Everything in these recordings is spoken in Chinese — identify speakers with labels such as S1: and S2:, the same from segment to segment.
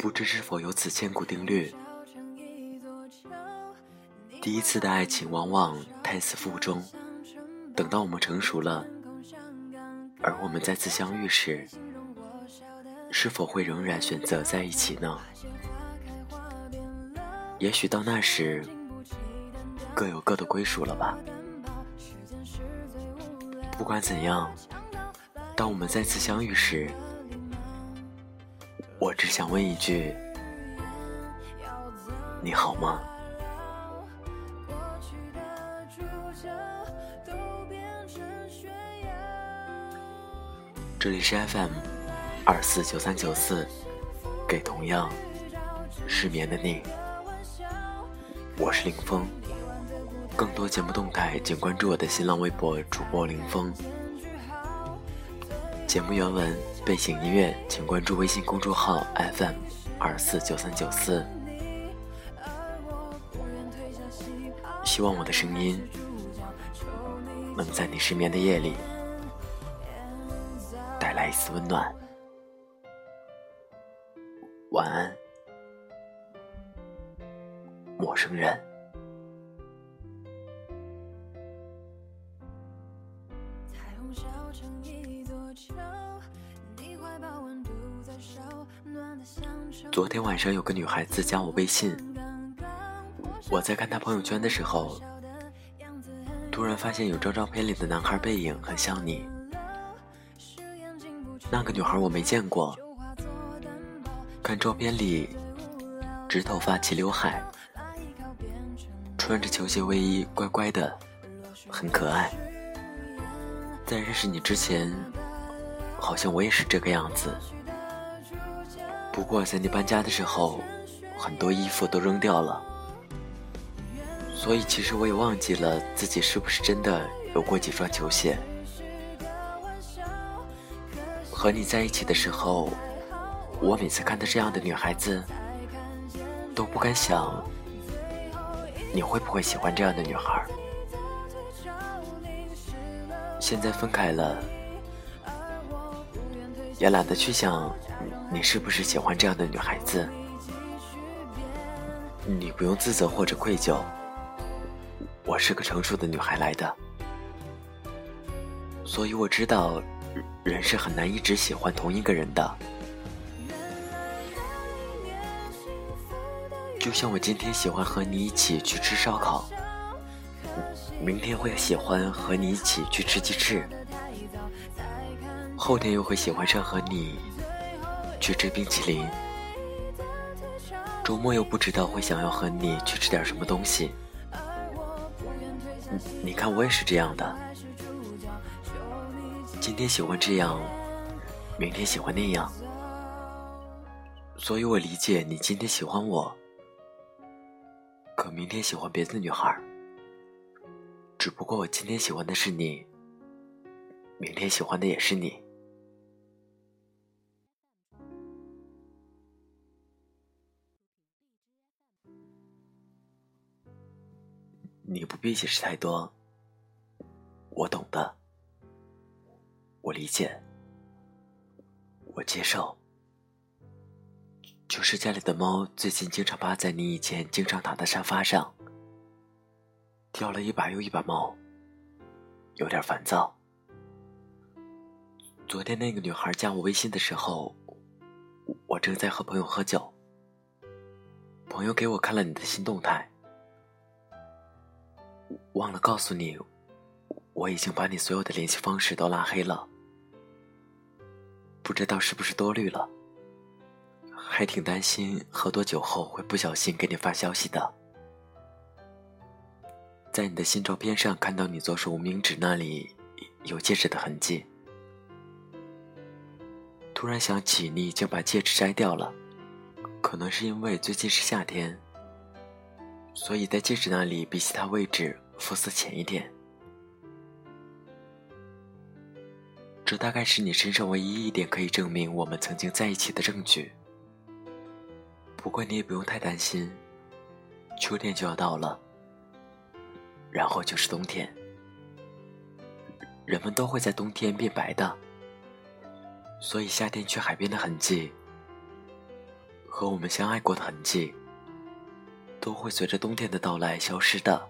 S1: 不知是否有此千古定律？第一次的爱情往往胎死腹中，等到我们成熟了，而我们再次相遇时，是否会仍然选择在一起呢？也许到那时，各有各的归属了吧。不管怎样，当我们再次相遇时，我只想问一句：你好吗？这里是 FM 二四九三九四，给同样失眠的你，我是林峰。更多节目动态，请关注我的新浪微博主播林峰。节目原文、背景音乐，请关注微信公众号 FM 二四九三九四。希望我的声音能在你失眠的夜里带来。一丝温暖，晚安，陌生人。昨天晚上有个女孩子加我微信，我在看她朋友圈的时候，突然发现有张照片里的男孩背影很像你。那个女孩我没见过，看照片里，直头发齐刘海，穿着球鞋卫衣，乖乖的，很可爱。在认识你之前，好像我也是这个样子。不过在你搬家的时候，很多衣服都扔掉了，所以其实我也忘记了自己是不是真的有过几双球鞋。和你在一起的时候，我每次看到这样的女孩子，都不敢想你会不会喜欢这样的女孩。现在分开了，也懒得去想你是不是喜欢这样的女孩子。你不用自责或者愧疚，我是个成熟的女孩来的，所以我知道。人是很难一直喜欢同一个人的，就像我今天喜欢和你一起去吃烧烤，明天会喜欢和你一起去吃鸡翅，后天又会喜欢上和你去吃冰淇淋，周末又不知道会想要和你去吃点什么东西。你看，我也是这样的。今天喜欢这样，明天喜欢那样，所以我理解你今天喜欢我，可明天喜欢别的女孩。只不过我今天喜欢的是你，明天喜欢的也是你。你不必解释太多，我懂的。我理解，我接受。就是家里的猫最近经常趴在你以前经常躺的沙发上，掉了一把又一把毛，有点烦躁。昨天那个女孩加我微信的时候，我正在和朋友喝酒，朋友给我看了你的新动态，忘了告诉你。我已经把你所有的联系方式都拉黑了，不知道是不是多虑了，还挺担心喝多酒后会不小心给你发消息的。在你的新照片上看到你左手无名指那里有戒指的痕迹，突然想起你已经把戒指摘掉了，可能是因为最近是夏天，所以在戒指那里比其他位置肤色浅一点。这大概是你身上唯一一点可以证明我们曾经在一起的证据。不过你也不用太担心，秋天就要到了，然后就是冬天，人们都会在冬天变白的，所以夏天去海边的痕迹和我们相爱过的痕迹，都会随着冬天的到来消失的。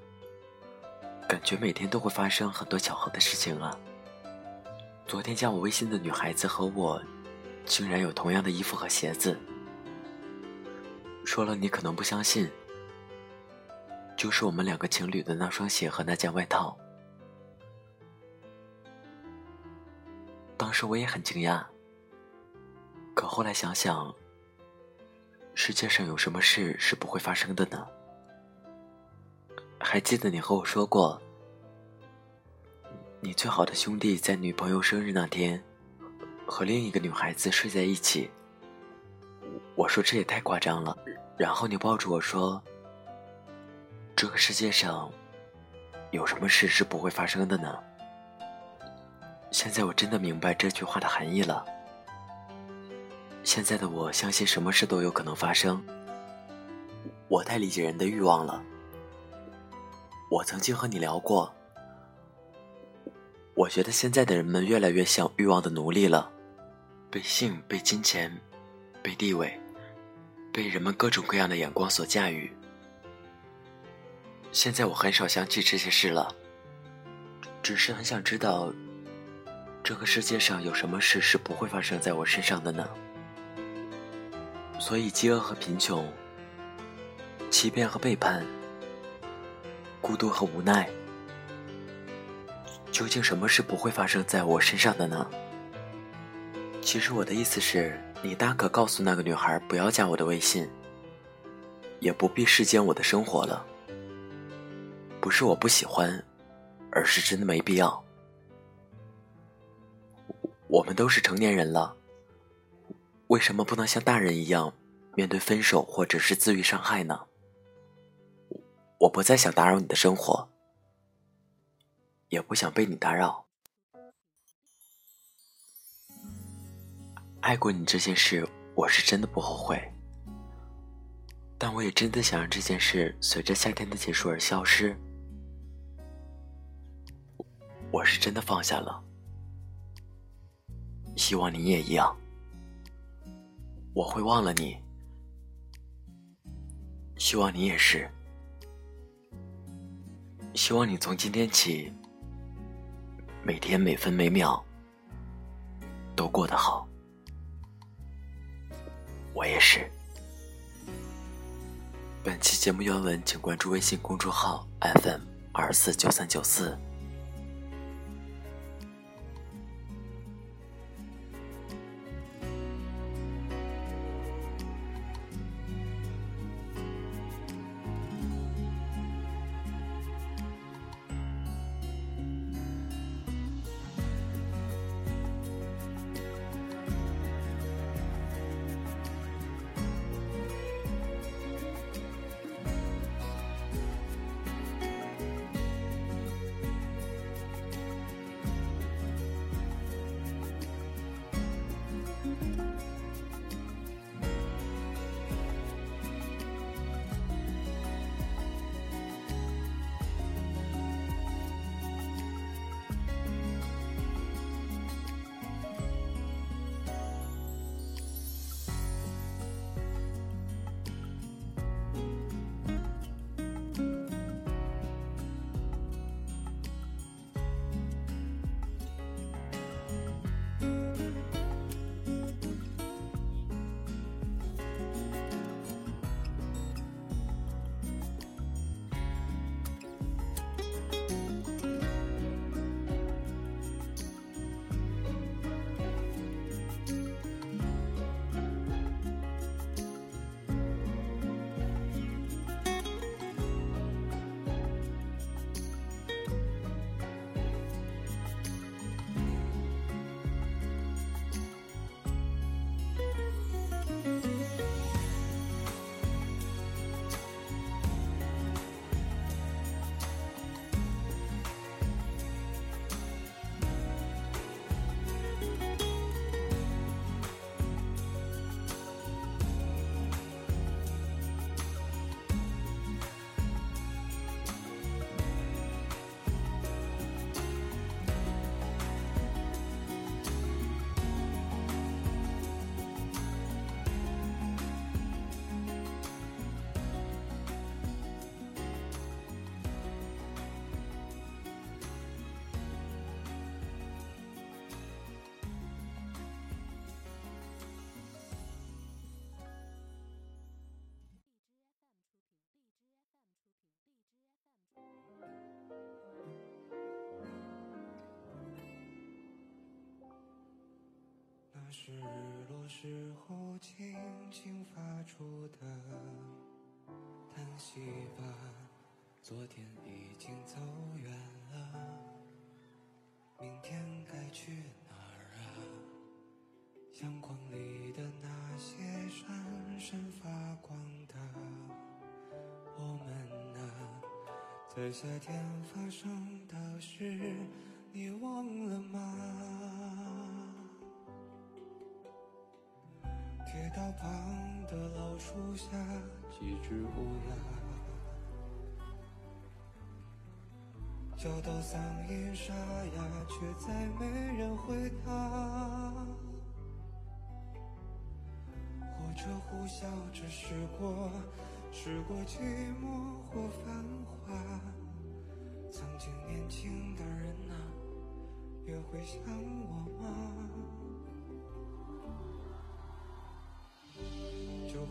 S1: 感觉每天都会发生很多巧合的事情啊！昨天加我微信的女孩子和我，竟然有同样的衣服和鞋子。说了你可能不相信，就是我们两个情侣的那双鞋和那件外套。当时我也很惊讶，可后来想想，世界上有什么事是不会发生的呢？还记得你和我说过，你最好的兄弟在女朋友生日那天和另一个女孩子睡在一起。我说这也太夸张了，然后你抱住我说：“这个世界上有什么事是不会发生的呢？”现在我真的明白这句话的含义了。现在的我相信什么事都有可能发生。我太理解人的欲望了。我曾经和你聊过，我觉得现在的人们越来越像欲望的奴隶了，被性、被金钱、被地位、被人们各种各样的眼光所驾驭。现在我很少想起这些事了，只是很想知道，这个世界上有什么事是不会发生在我身上的呢？所以，饥饿和贫穷，欺骗和背叛。孤独和无奈，究竟什么是不会发生在我身上的呢？其实我的意思是，你大可告诉那个女孩不要加我的微信，也不必视奸我的生活了。不是我不喜欢，而是真的没必要。我们都是成年人了，为什么不能像大人一样面对分手或者是自愈伤害呢？我不再想打扰你的生活，也不想被你打扰。爱过你这件事，我是真的不后悔，但我也真的想让这件事随着夏天的结束而消失。我是真的放下了，希望你也一样。我会忘了你，希望你也是。希望你从今天起，每天每分每秒都过得好。我也是。本期节目原文，请关注微信公众号 FM 二四九三九四。
S2: 是日落时候轻轻发出的叹息吧。昨天已经走远了，明天该去哪儿啊？相框里的那些闪闪发光的我们啊，在夏天发生的事，你忘了吗？道旁的老树下，几只乌鸦叫到嗓音沙哑，却再没人回答。火车呼啸着驶过，驶过寂寞或繁华。曾经年轻的人啊，也会想我吗？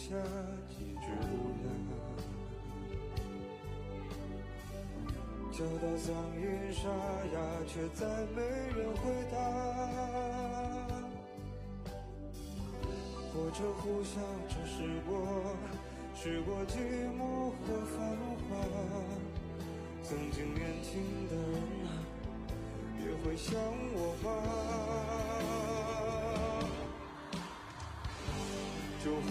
S2: 下几只乌鸦，叫到嗓音沙哑，却再没人回答。火车呼啸着驶过，驶过寂寞和繁华。曾经年轻的人啊，也会想我吗？就会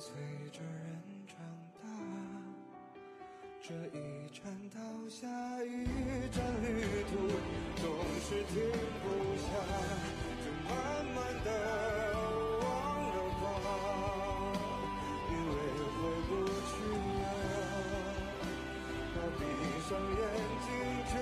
S2: 随着人长大这一站到下一站旅途总是停不下就慢慢的忘了吧因为回不去啊那闭上眼睛就